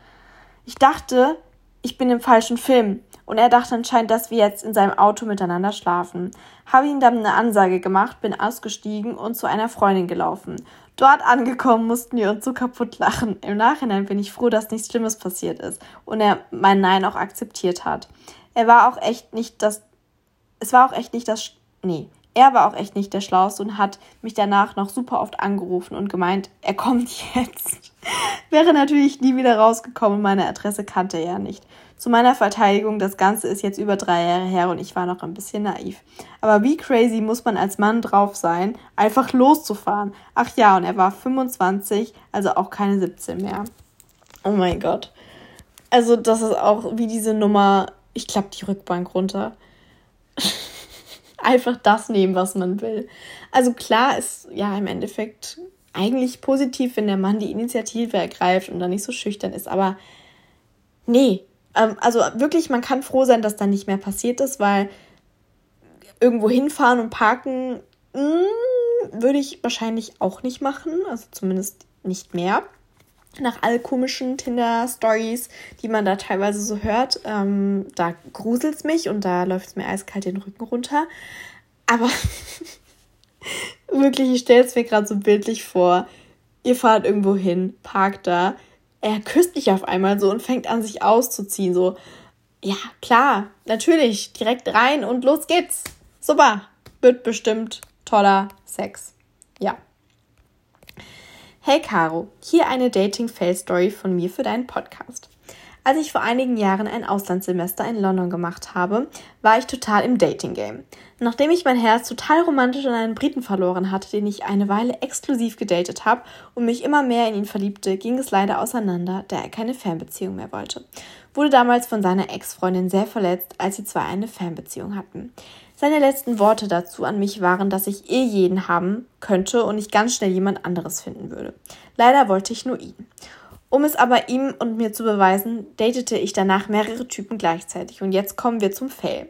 Ich dachte, ich bin im falschen Film und er dachte anscheinend, dass wir jetzt in seinem Auto miteinander schlafen. Habe ihm dann eine Ansage gemacht, bin ausgestiegen und zu einer Freundin gelaufen. Dort angekommen mussten wir uns so kaputt lachen. Im Nachhinein bin ich froh, dass nichts Schlimmes passiert ist und er mein Nein auch akzeptiert hat. Er war auch echt nicht das. Es war auch echt nicht das. Nee. er war auch echt nicht der Schlauste und hat mich danach noch super oft angerufen und gemeint, er kommt jetzt. Wäre natürlich nie wieder rausgekommen meine Adresse kannte er nicht. Zu meiner Verteidigung, das Ganze ist jetzt über drei Jahre her und ich war noch ein bisschen naiv. Aber wie crazy muss man als Mann drauf sein, einfach loszufahren? Ach ja, und er war 25, also auch keine 17 mehr. Oh mein Gott. Also, das ist auch wie diese Nummer, ich klappe die Rückbank runter. Einfach das nehmen, was man will. Also klar ist ja im Endeffekt eigentlich positiv, wenn der Mann die Initiative ergreift und dann nicht so schüchtern ist, aber nee. Ähm, also wirklich, man kann froh sein, dass da nicht mehr passiert ist, weil irgendwo hinfahren und parken mh, hm, würde ich wahrscheinlich auch nicht machen, also zumindest nicht mehr nach all komischen Tinder-Stories, die man da teilweise so hört. Ähm, da gruselt es mich und da läuft es mir eiskalt den Rücken runter. Aber wirklich, ich stelle es mir gerade so bildlich vor. Ihr fahrt irgendwo hin, parkt da. Er küsst dich auf einmal so und fängt an, sich auszuziehen. So, ja, klar, natürlich, direkt rein und los geht's. Super, wird bestimmt toller Sex. Ja. Hey Caro, hier eine Dating-Fail-Story von mir für deinen Podcast. Als ich vor einigen Jahren ein Auslandssemester in London gemacht habe, war ich total im Dating-Game. Nachdem ich mein Herz total romantisch an einen Briten verloren hatte, den ich eine Weile exklusiv gedatet habe und mich immer mehr in ihn verliebte, ging es leider auseinander, da er keine Fernbeziehung mehr wollte. Wurde damals von seiner Ex-Freundin sehr verletzt, als sie zwei eine Fernbeziehung hatten. Seine letzten Worte dazu an mich waren, dass ich eh jeden haben könnte und ich ganz schnell jemand anderes finden würde. Leider wollte ich nur ihn. Um es aber ihm und mir zu beweisen, datete ich danach mehrere Typen gleichzeitig. Und jetzt kommen wir zum Fail.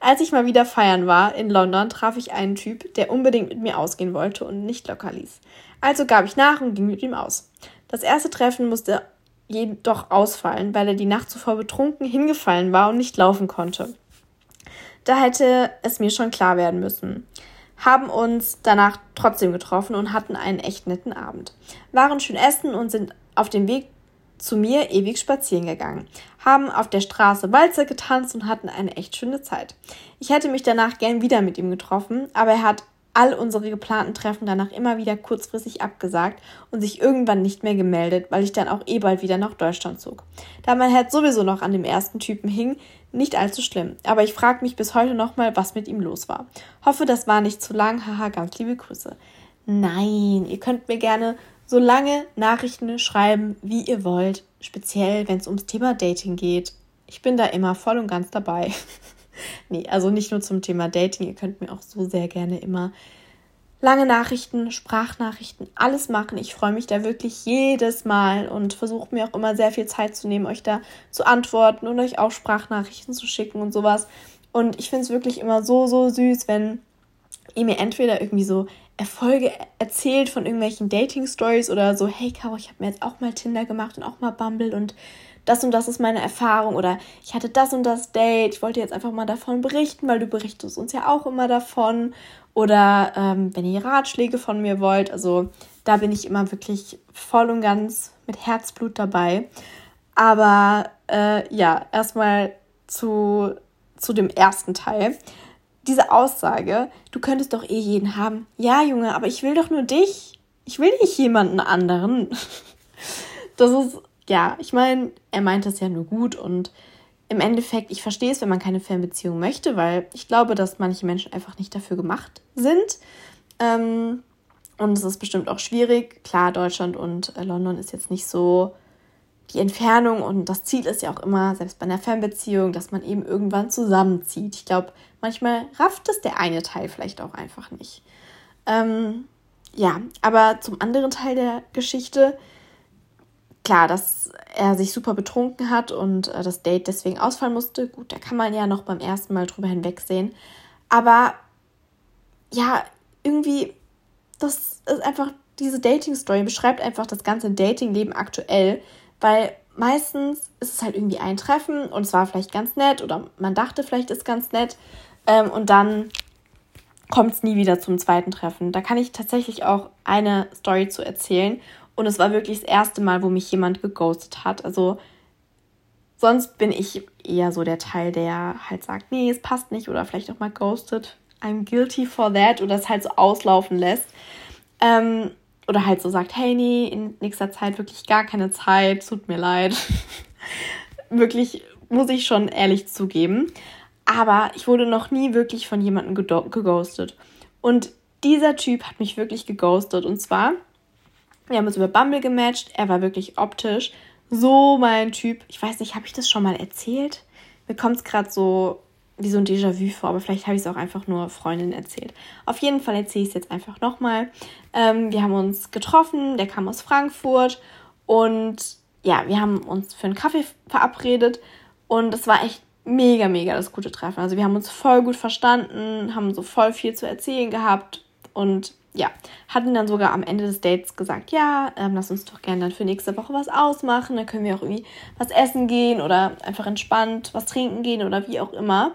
Als ich mal wieder feiern war in London, traf ich einen Typ, der unbedingt mit mir ausgehen wollte und nicht locker ließ. Also gab ich nach und ging mit ihm aus. Das erste Treffen musste jedoch ausfallen, weil er die Nacht zuvor betrunken hingefallen war und nicht laufen konnte. Da hätte es mir schon klar werden müssen. Haben uns danach trotzdem getroffen und hatten einen echt netten Abend. Waren schön essen und sind auf dem Weg zu mir ewig spazieren gegangen, haben auf der Straße Walzer getanzt und hatten eine echt schöne Zeit. Ich hätte mich danach gern wieder mit ihm getroffen, aber er hat all unsere geplanten Treffen danach immer wieder kurzfristig abgesagt und sich irgendwann nicht mehr gemeldet, weil ich dann auch eh bald wieder nach Deutschland zog. Da mein Herz sowieso noch an dem ersten Typen hing, nicht allzu schlimm, aber ich frage mich bis heute nochmal, was mit ihm los war. Hoffe, das war nicht zu lang. Haha, ganz liebe Grüße. Nein, ihr könnt mir gerne so lange Nachrichten schreiben, wie ihr wollt, speziell wenn es ums Thema Dating geht. Ich bin da immer voll und ganz dabei. nee, also nicht nur zum Thema Dating, ihr könnt mir auch so sehr gerne immer lange Nachrichten, Sprachnachrichten, alles machen. Ich freue mich da wirklich jedes Mal und versuche mir auch immer sehr viel Zeit zu nehmen, euch da zu antworten und euch auch Sprachnachrichten zu schicken und sowas. Und ich finde es wirklich immer so, so süß, wenn ihr mir entweder irgendwie so Erfolge erzählt von irgendwelchen Dating-Stories oder so, hey Caro, ich habe mir jetzt auch mal Tinder gemacht und auch mal Bumble und das und das ist meine Erfahrung oder ich hatte das und das Date, ich wollte jetzt einfach mal davon berichten, weil du berichtest uns ja auch immer davon oder ähm, wenn ihr Ratschläge von mir wollt, also da bin ich immer wirklich voll und ganz mit Herzblut dabei. Aber äh, ja, erstmal zu, zu dem ersten Teil. Diese Aussage, du könntest doch eh jeden haben. Ja, Junge, aber ich will doch nur dich. Ich will nicht jemanden anderen. Das ist ja, ich meine, er meint das ja nur gut und im Endeffekt, ich verstehe es, wenn man keine Fernbeziehung möchte, weil ich glaube, dass manche Menschen einfach nicht dafür gemacht sind. Ähm, und es ist bestimmt auch schwierig. Klar, Deutschland und äh, London ist jetzt nicht so die Entfernung und das Ziel ist ja auch immer, selbst bei einer Fernbeziehung, dass man eben irgendwann zusammenzieht. Ich glaube, manchmal rafft es der eine Teil vielleicht auch einfach nicht. Ähm, ja, aber zum anderen Teil der Geschichte, klar, dass er sich super betrunken hat und äh, das Date deswegen ausfallen musste. Gut, da kann man ja noch beim ersten Mal drüber hinwegsehen. Aber ja, irgendwie, das ist einfach, diese Dating-Story beschreibt einfach das ganze Dating-Leben aktuell, weil meistens ist es halt irgendwie ein Treffen und es war vielleicht ganz nett oder man dachte vielleicht ist ganz nett ähm, und dann kommt es nie wieder zum zweiten Treffen. Da kann ich tatsächlich auch eine Story zu erzählen und es war wirklich das erste Mal, wo mich jemand geghostet hat. Also sonst bin ich eher so der Teil, der halt sagt, nee, es passt nicht oder vielleicht auch mal ghostet. I'm guilty for that oder es halt so auslaufen lässt. Ähm, oder halt so sagt, hey, nee, in nächster Zeit wirklich gar keine Zeit, tut mir leid. wirklich, muss ich schon ehrlich zugeben. Aber ich wurde noch nie wirklich von jemandem geghostet. Und dieser Typ hat mich wirklich geghostet. Und zwar, wir haben uns über Bumble gematcht. Er war wirklich optisch so mein Typ. Ich weiß nicht, habe ich das schon mal erzählt? Mir kommt es gerade so wie so ein Déjà-vu vor, aber vielleicht habe ich es auch einfach nur Freundinnen erzählt. Auf jeden Fall erzähle ich es jetzt einfach nochmal. Ähm, wir haben uns getroffen, der kam aus Frankfurt und ja, wir haben uns für einen Kaffee verabredet und es war echt mega, mega das gute Treffen. Also wir haben uns voll gut verstanden, haben so voll viel zu erzählen gehabt und ja, hatten dann sogar am Ende des Dates gesagt, ja, ähm, lass uns doch gerne dann für nächste Woche was ausmachen. Dann können wir auch irgendwie was essen gehen oder einfach entspannt was trinken gehen oder wie auch immer.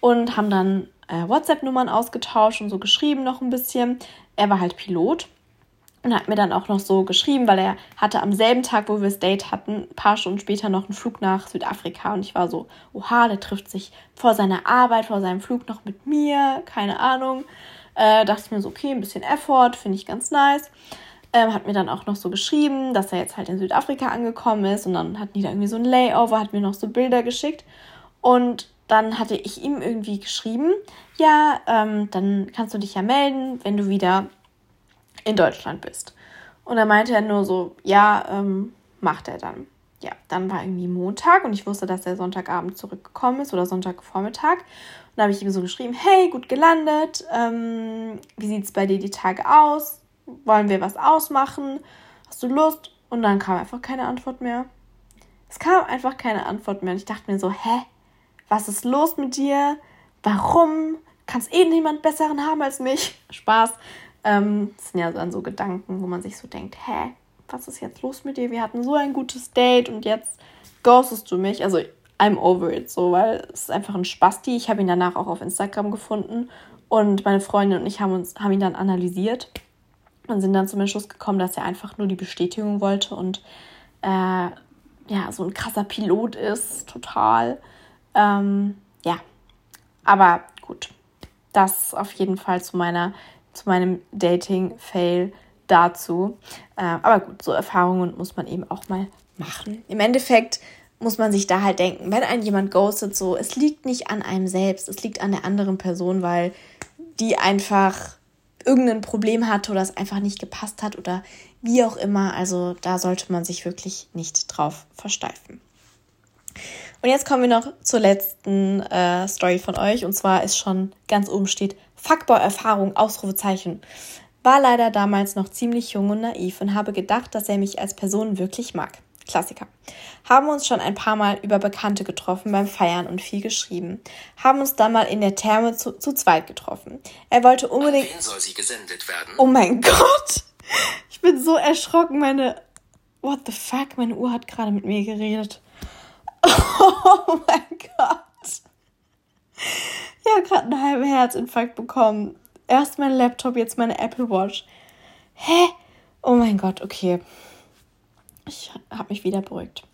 Und haben dann äh, WhatsApp-Nummern ausgetauscht und so geschrieben noch ein bisschen. Er war halt Pilot und hat mir dann auch noch so geschrieben, weil er hatte am selben Tag, wo wir das Date hatten, ein paar Stunden später noch einen Flug nach Südafrika. Und ich war so, oha, der trifft sich vor seiner Arbeit, vor seinem Flug noch mit mir, keine Ahnung. Äh, dachte ich mir so, okay, ein bisschen Effort, finde ich ganz nice. Ähm, hat mir dann auch noch so geschrieben, dass er jetzt halt in Südafrika angekommen ist und dann die da irgendwie so ein Layover, hat mir noch so Bilder geschickt und dann hatte ich ihm irgendwie geschrieben, ja, ähm, dann kannst du dich ja melden, wenn du wieder in Deutschland bist. Und dann meinte er nur so, ja, ähm, macht er dann. Ja, dann war irgendwie Montag und ich wusste, dass er Sonntagabend zurückgekommen ist oder Sonntagvormittag dann habe ich ihm so geschrieben, hey, gut gelandet, ähm, wie sieht es bei dir die Tage aus? Wollen wir was ausmachen? Hast du Lust? Und dann kam einfach keine Antwort mehr. Es kam einfach keine Antwort mehr. Und ich dachte mir so, hä? Was ist los mit dir? Warum? Kannst eh niemand Besseren haben als mich? Spaß. Ähm, das sind ja dann so Gedanken, wo man sich so denkt, hä? Was ist jetzt los mit dir? Wir hatten so ein gutes Date und jetzt ghostest du mich. Also I'm over it, so, weil es ist einfach ein Spasti. Ich habe ihn danach auch auf Instagram gefunden und meine Freundin und ich haben, uns, haben ihn dann analysiert und sind dann zum Entschluss gekommen, dass er einfach nur die Bestätigung wollte und äh, ja, so ein krasser Pilot ist, total. Ähm, ja, aber gut, das auf jeden Fall zu meiner, zu meinem Dating-Fail dazu. Äh, aber gut, so Erfahrungen muss man eben auch mal machen. Im Endeffekt muss man sich da halt denken, wenn ein jemand ghostet, so, es liegt nicht an einem selbst, es liegt an der anderen Person, weil die einfach irgendein Problem hatte oder es einfach nicht gepasst hat oder wie auch immer. Also da sollte man sich wirklich nicht drauf versteifen. Und jetzt kommen wir noch zur letzten äh, Story von euch. Und zwar ist schon ganz oben steht Fuckboy-Erfahrung, Ausrufezeichen. War leider damals noch ziemlich jung und naiv und habe gedacht, dass er mich als Person wirklich mag. Klassiker. Haben uns schon ein paar Mal über Bekannte getroffen beim Feiern und viel geschrieben. Haben uns dann mal in der Therme zu, zu zweit getroffen. Er wollte unbedingt. An wen soll sie gesendet werden? Oh mein Gott! Ich bin so erschrocken. Meine. What the fuck? Meine Uhr hat gerade mit mir geredet. Oh mein Gott. Ich habe gerade einen halben Herzinfarkt bekommen. Erst mein Laptop, jetzt meine Apple Watch. Hä? Oh mein Gott, okay. Ich habe mich wieder beruhigt.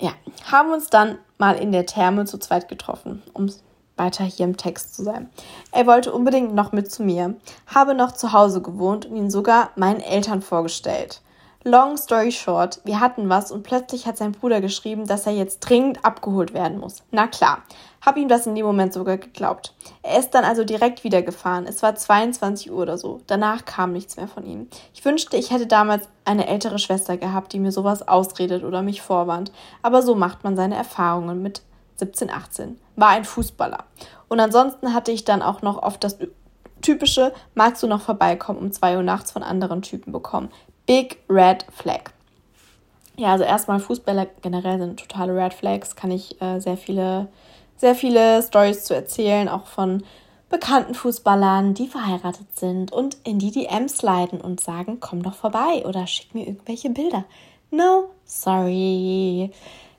Ja, haben uns dann mal in der Therme zu zweit getroffen, um weiter hier im Text zu sein. Er wollte unbedingt noch mit zu mir, habe noch zu Hause gewohnt und ihn sogar meinen Eltern vorgestellt. Long story short, wir hatten was und plötzlich hat sein Bruder geschrieben, dass er jetzt dringend abgeholt werden muss. Na klar, hab ihm das in dem Moment sogar geglaubt. Er ist dann also direkt wieder gefahren. Es war 22 Uhr oder so. Danach kam nichts mehr von ihm. Ich wünschte, ich hätte damals eine ältere Schwester gehabt, die mir sowas ausredet oder mich vorwarnt. Aber so macht man seine Erfahrungen mit 17, 18. War ein Fußballer. Und ansonsten hatte ich dann auch noch oft das typische, magst du noch vorbeikommen um 2 Uhr nachts von anderen Typen bekommen. Big Red Flag. Ja, also erstmal Fußballer generell sind totale Red Flags, kann ich äh, sehr viele, sehr viele Stories zu erzählen, auch von bekannten Fußballern, die verheiratet sind und in die DMs leiten und sagen, komm doch vorbei oder schick mir irgendwelche Bilder. No, sorry.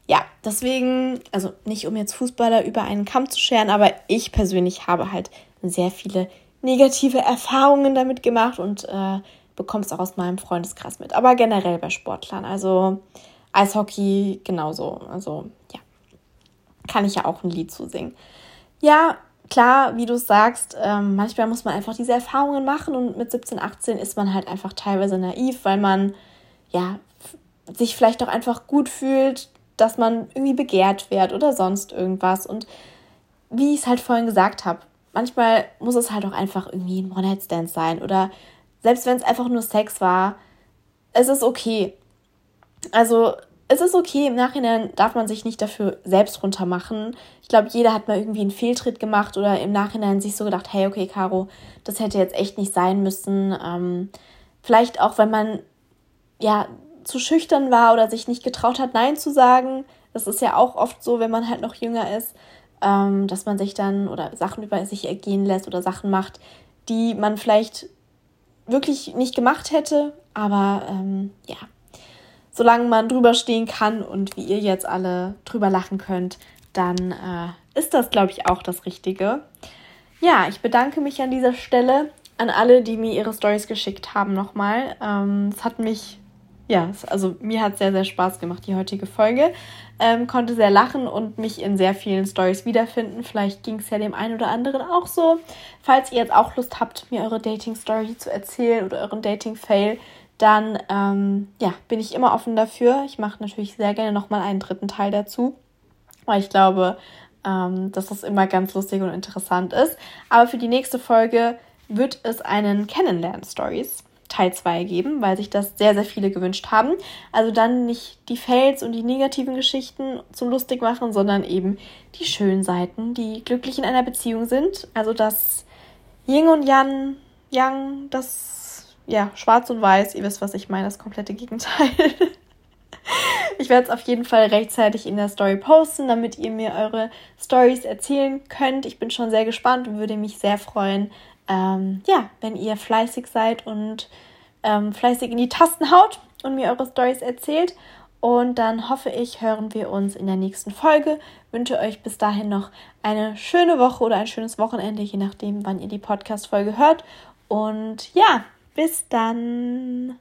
Ja, deswegen, also nicht um jetzt Fußballer über einen Kamm zu scheren, aber ich persönlich habe halt sehr viele negative Erfahrungen damit gemacht und äh, bekomme es auch aus meinem Freundeskreis mit. Aber generell bei Sportlern. Also Eishockey genauso. Also ja, kann ich ja auch ein Lied zu singen. Ja, klar, wie du sagst, ähm, manchmal muss man einfach diese Erfahrungen machen und mit 17, 18 ist man halt einfach teilweise naiv, weil man ja sich vielleicht auch einfach gut fühlt, dass man irgendwie begehrt wird oder sonst irgendwas. Und wie ich es halt vorhin gesagt habe, manchmal muss es halt auch einfach irgendwie ein One-Night-Stand sein oder selbst wenn es einfach nur Sex war, es ist okay. Also es ist okay, im Nachhinein darf man sich nicht dafür selbst runtermachen. Ich glaube, jeder hat mal irgendwie einen Fehltritt gemacht oder im Nachhinein sich so gedacht, hey, okay, Caro, das hätte jetzt echt nicht sein müssen. Ähm, vielleicht auch, wenn man ja zu schüchtern war oder sich nicht getraut hat, Nein zu sagen. Das ist ja auch oft so, wenn man halt noch jünger ist, ähm, dass man sich dann oder Sachen über sich ergehen lässt oder Sachen macht, die man vielleicht wirklich nicht gemacht hätte. Aber ähm, ja, solange man drüber stehen kann und wie ihr jetzt alle drüber lachen könnt, dann äh, ist das, glaube ich, auch das Richtige. Ja, ich bedanke mich an dieser Stelle an alle, die mir ihre Stories geschickt haben nochmal. Ähm, es hat mich, ja, also mir hat sehr, sehr Spaß gemacht, die heutige Folge. Ähm, konnte sehr lachen und mich in sehr vielen Stories wiederfinden. Vielleicht ging es ja dem einen oder anderen auch so. Falls ihr jetzt auch Lust habt, mir eure Dating-Story zu erzählen oder euren Dating-Fail, dann ähm, ja, bin ich immer offen dafür. Ich mache natürlich sehr gerne nochmal einen dritten Teil dazu, weil ich glaube, ähm, dass das immer ganz lustig und interessant ist. Aber für die nächste Folge wird es einen Kennenlernen-Stories Teil 2 geben, weil sich das sehr, sehr viele gewünscht haben. Also dann nicht die Fails und die negativen Geschichten zum lustig machen, sondern eben die schönen Seiten, die glücklich in einer Beziehung sind. Also das Ying und Yang, Yang, das ja, schwarz und weiß, ihr wisst, was ich meine, das komplette Gegenteil. ich werde es auf jeden Fall rechtzeitig in der Story posten, damit ihr mir eure Stories erzählen könnt. Ich bin schon sehr gespannt und würde mich sehr freuen, ähm, ja, wenn ihr fleißig seid und ähm, fleißig in die Tasten haut und mir eure Stories erzählt. Und dann hoffe ich, hören wir uns in der nächsten Folge. Wünsche euch bis dahin noch eine schöne Woche oder ein schönes Wochenende, je nachdem, wann ihr die Podcast-Folge hört. Und ja, bis dann.